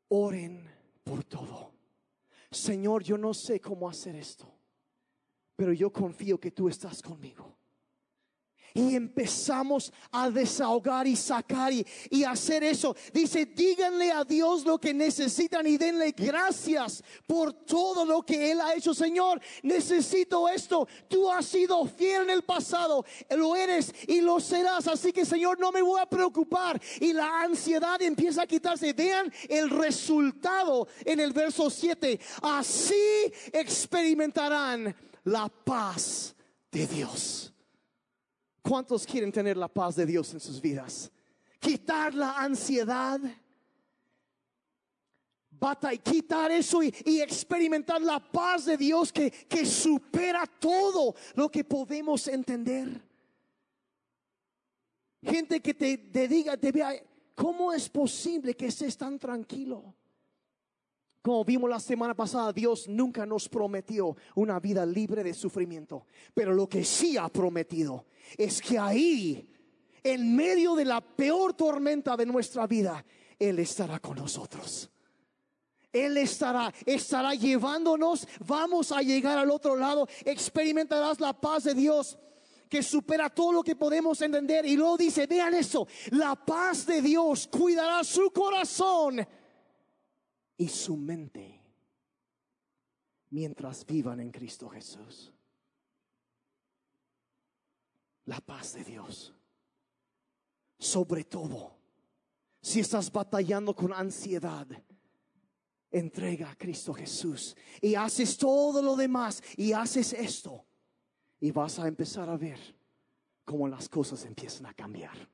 oren por todo. Señor, yo no sé cómo hacer esto, pero yo confío que tú estás conmigo y empezamos a desahogar y sacar y, hacer eso. Dice, díganle a Dios lo que necesitan y denle gracias por todo lo que Él ha hecho. Señor, necesito esto. Tú has sido fiel en el pasado, lo eres y lo serás. Así que Señor, no me voy a preocupar. Y la ansiedad empieza a quitarse. Vean el resultado en el verso 7. Así experimentarán la paz de Dios. ¿Cuántos quieren tener la paz de Dios en sus vidas? Quitar la ansiedad. y quitar eso y, y, experimentar la paz de Dios que, que supera todo lo que podemos entender. Gente que te, te diga, te vea, ¿cómo es posible que estés tan tranquilo? Como vimos la semana pasada, Dios nunca nos prometió una vida libre de sufrimiento. Pero lo que sí ha prometido es que ahí, en medio de la peor tormenta de nuestra vida, Él estará con nosotros. Él estará, estará llevándonos, vamos a llegar al otro lado, experimentarás la paz de Dios que supera todo lo que podemos entender. Y luego dice, vean eso, la paz de Dios cuidará su corazón y su mente mientras vivan en Cristo Jesús. La paz de Dios. Sobre todo, si estás batallando con ansiedad, entrega a Cristo Jesús y haces todo lo demás y haces esto y vas a empezar a ver cómo las cosas empiezan a cambiar.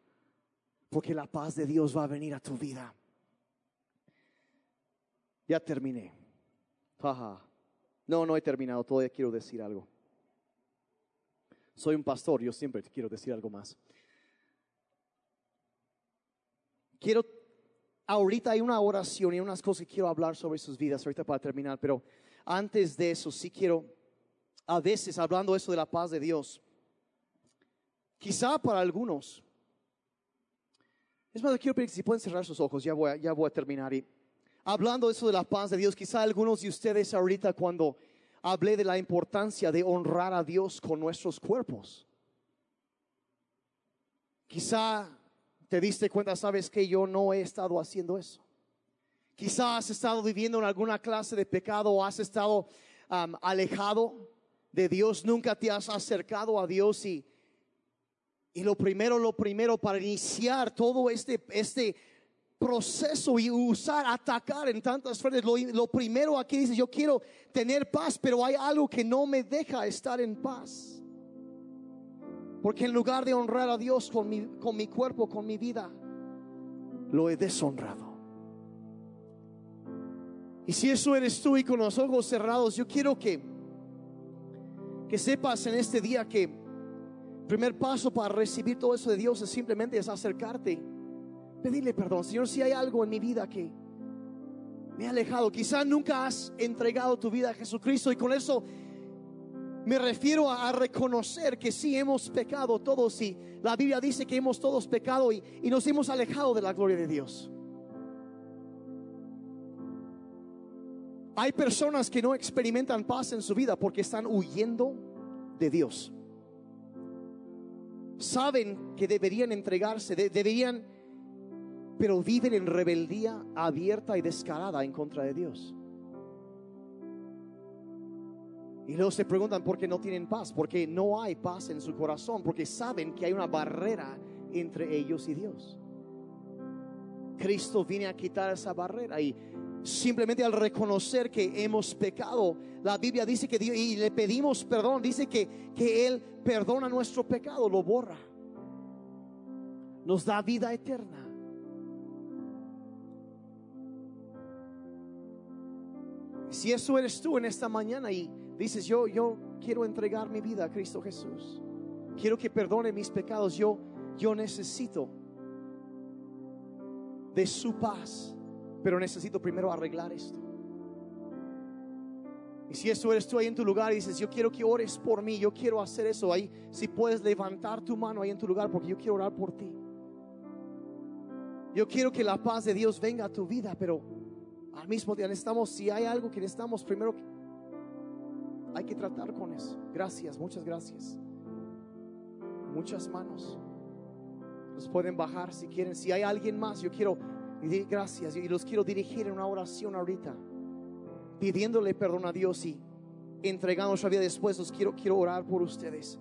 Porque la paz de Dios va a venir a tu vida. Ya terminé. No, no he terminado, todavía quiero decir algo. Soy un pastor, yo siempre quiero decir algo más. Quiero, ahorita hay una oración y unas cosas que quiero hablar sobre sus vidas, ahorita para terminar, pero antes de eso sí quiero, a veces hablando eso de la paz de Dios, quizá para algunos, es más, quiero pedir que si pueden cerrar sus ojos, ya voy ya voy a terminar y hablando eso de la paz de Dios, quizá algunos de ustedes ahorita cuando hablé de la importancia de honrar a Dios con nuestros cuerpos, quizá te diste cuenta, sabes que yo no he estado haciendo eso. Quizá has estado viviendo en alguna clase de pecado o has estado alejado de Dios, nunca te has acercado a Dios y, y lo primero, lo primero para iniciar todo este, este proceso y usar, atacar en tantas frentes. Lo, primero aquí dice, yo quiero tener paz, pero hay algo que no me deja estar en paz. Porque en lugar de honrar a Dios con mi, con mi cuerpo, con mi vida, lo he deshonrado. Y si eso eres tú y con los ojos cerrados, yo quiero que, que sepas en este día que primer paso para recibir todo eso de Dios es simplemente es acercarte pedirle perdón. Señor, si hay algo en mi vida que me ha alejado, quizá nunca has entregado tu vida a Jesucristo y con eso me refiero a, reconocer que sí hemos pecado todos y la Biblia dice que hemos todos pecado y, y nos hemos alejado de la gloria de Dios. Hay personas que no experimentan paz en su vida porque están huyendo de Dios. Saben que deberían entregarse, deberían pero viven en rebeldía abierta y descarada en contra de Dios. Y luego se preguntan por qué no tienen paz, porque no hay paz en su corazón, porque saben que hay una barrera entre ellos y Dios. Cristo viene a quitar esa barrera y simplemente al reconocer que hemos pecado, la Biblia dice que Dios, y le pedimos perdón, dice que, que Él perdona nuestro pecado, lo borra, nos da vida eterna. Si eso eres tú en esta mañana y dices, yo, yo quiero entregar mi vida a Cristo Jesús. Quiero que perdone mis pecados. Yo, yo necesito de su paz. Pero necesito primero arreglar esto. Y si eso eres tú ahí en tu lugar y dices, yo quiero que ores por mí, yo quiero hacer eso ahí, si puedes levantar tu mano ahí en tu lugar porque yo quiero orar por ti. Yo quiero que la paz de Dios venga a tu vida, pero al mismo tiempo necesitamos, si hay algo que necesitamos, primero hay que tratar con eso. Gracias, muchas gracias. Muchas manos. Los pueden bajar si quieren. Si hay alguien más, yo quiero decir gracias y los quiero dirigir en una oración ahorita, pidiéndole perdón a Dios y entregando nuestra vida después. Los quiero, quiero orar por ustedes.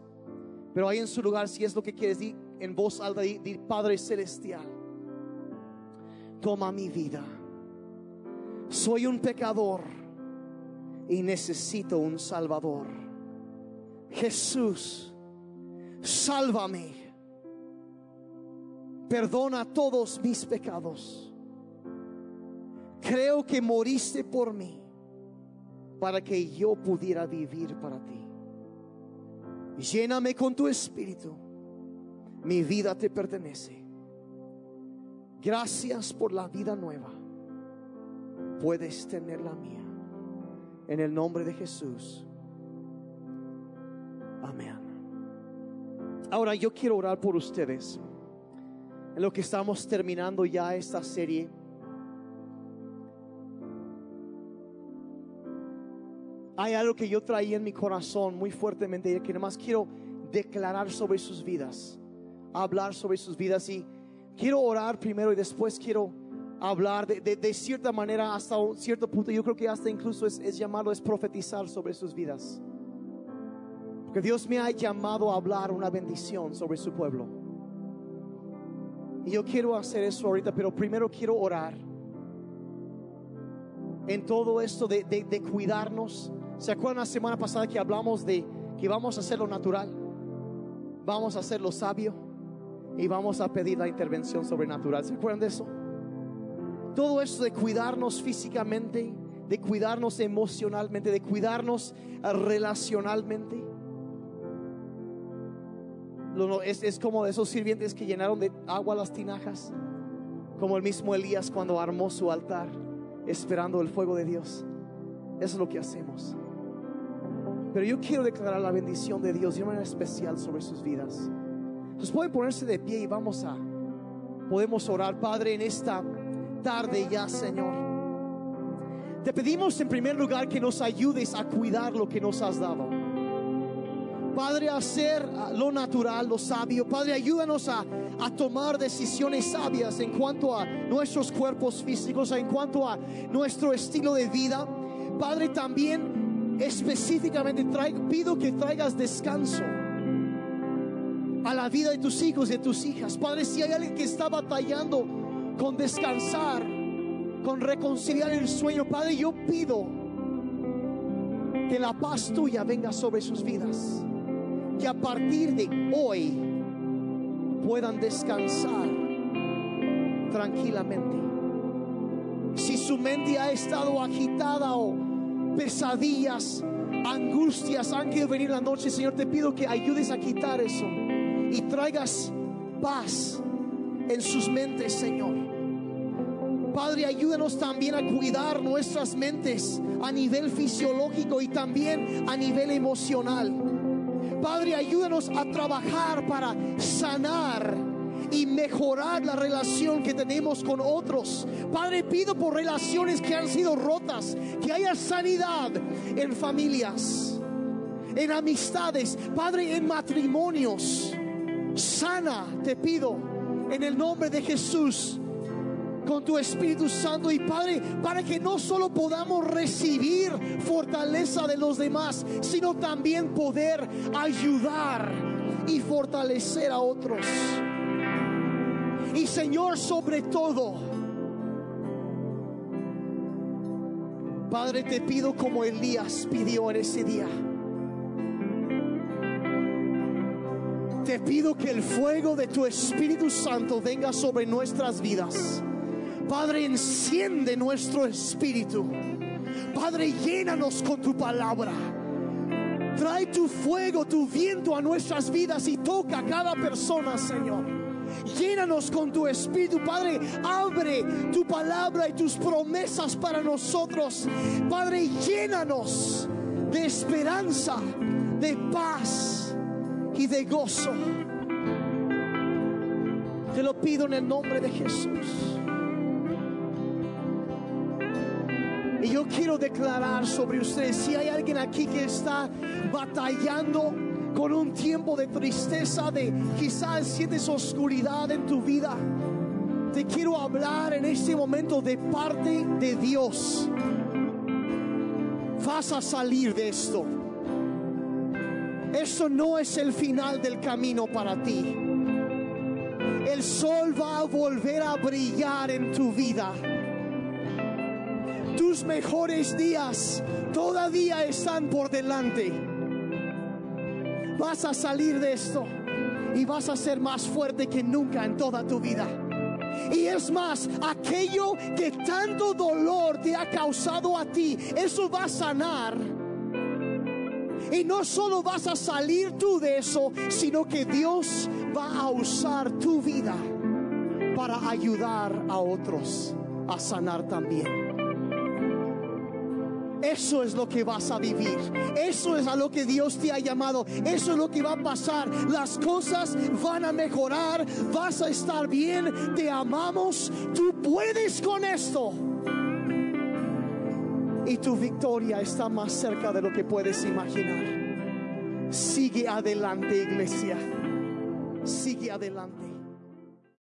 Pero ahí en su lugar, si es lo que quieres, di en voz alta, di Padre Celestial, toma mi vida. Soy un pecador y necesito un Salvador. Jesús, sálvame. Perdona todos mis pecados. Creo que moriste por mí para que yo pudiera vivir para ti. Lléname con tu espíritu. Mi vida te pertenece. Gracias por la vida nueva. Puedes tener la mía. En el nombre de Jesús. Amén. Ahora yo quiero orar por ustedes. En lo que estamos terminando ya esta serie. Hay algo que yo traía en mi corazón muy fuertemente y que más quiero declarar sobre sus vidas, hablar sobre sus vidas y quiero orar primero y después quiero hablar de, cierta manera hasta un cierto punto. Yo creo que hasta incluso es, es llamado, es profetizar sobre sus vidas. Porque Dios me ha llamado a hablar una bendición sobre su pueblo. Y yo quiero hacer eso ahorita, pero primero quiero orar en todo esto de, de, cuidarnos. ¿Se acuerdan la semana pasada que hablamos de que vamos a hacer lo natural? Vamos a hacer lo sabio y vamos a pedir la intervención sobrenatural. ¿Se acuerdan de eso? Todo eso de cuidarnos físicamente, de cuidarnos emocionalmente, de cuidarnos relacionalmente. Es, es como de esos sirvientes que llenaron de agua las tinajas, como el mismo Elías cuando armó su altar, esperando el fuego de Dios. Eso es lo que hacemos. Pero yo quiero declarar la bendición de Dios de una manera especial sobre sus vidas. Entonces pueden ponerse de pie y vamos a, podemos orar, Padre, en esta tarde ya, Señor. Te pedimos en primer lugar que nos ayudes a cuidar lo que nos has dado. Padre, a hacer lo natural, lo sabio. Padre, ayúdanos a, a, tomar decisiones sabias en cuanto a nuestros cuerpos físicos, en cuanto a nuestro estilo de vida. Padre, también específicamente pido que traigas descanso a la vida de tus hijos y de tus hijas. Padre, si hay alguien que está batallando con descansar, con reconciliar el sueño. Padre, yo pido que la paz tuya venga sobre sus vidas. Que a partir de hoy puedan descansar tranquilamente. Si su mente ha estado agitada o pesadillas, angustias han querido venir la noche, Señor, te pido que ayudes a quitar eso y traigas paz en sus mentes, Señor. Padre, ayúdanos también a cuidar nuestras mentes a nivel fisiológico y también a nivel emocional. Padre, ayúdanos a trabajar para sanar y mejorar la relación que tenemos con otros. Padre, pido por relaciones que han sido rotas, que haya sanidad en familias, en amistades, Padre, en matrimonios. Sana, te pido, en el nombre de Jesús con tu Espíritu Santo y Padre, para que no solo podamos recibir fortaleza de los demás, sino también poder ayudar y fortalecer a otros. Y Señor, sobre todo, Padre, te pido como Elías pidió en ese día. Te pido que el fuego de tu Espíritu Santo venga sobre nuestras vidas Padre, enciende nuestro espíritu. Padre, llénanos con tu palabra. Trae tu fuego, tu viento a nuestras vidas y toca a cada persona, Señor. Llénanos con tu espíritu, Padre. Abre tu palabra y tus promesas para nosotros. Padre, llénanos de esperanza, de paz y de gozo. Te lo pido en el nombre de Jesús. Y yo quiero declarar sobre ustedes, si hay alguien aquí que está batallando con un tiempo de tristeza, de quizás sientes oscuridad en tu vida, te quiero hablar en este momento de parte de Dios. Vas a salir de esto. Eso no es el final del camino para ti. El sol va a volver a brillar en tu vida. Tus mejores días todavía están por delante. Vas a salir de esto y vas a ser más fuerte que nunca en toda tu vida. Y es más, aquello que tanto dolor te ha causado a ti, eso va a sanar. Y no solo vas a salir tú de eso, sino que Dios va a usar tu vida para ayudar a otros a sanar también. Eso es lo que vas a vivir. Eso es a lo que Dios te ha llamado. Eso es lo que va a pasar. Las cosas van a mejorar. Vas a estar bien. Te amamos. Tú puedes con esto. Y tu victoria está más cerca de lo que puedes imaginar. Sigue adelante, iglesia. Sigue adelante.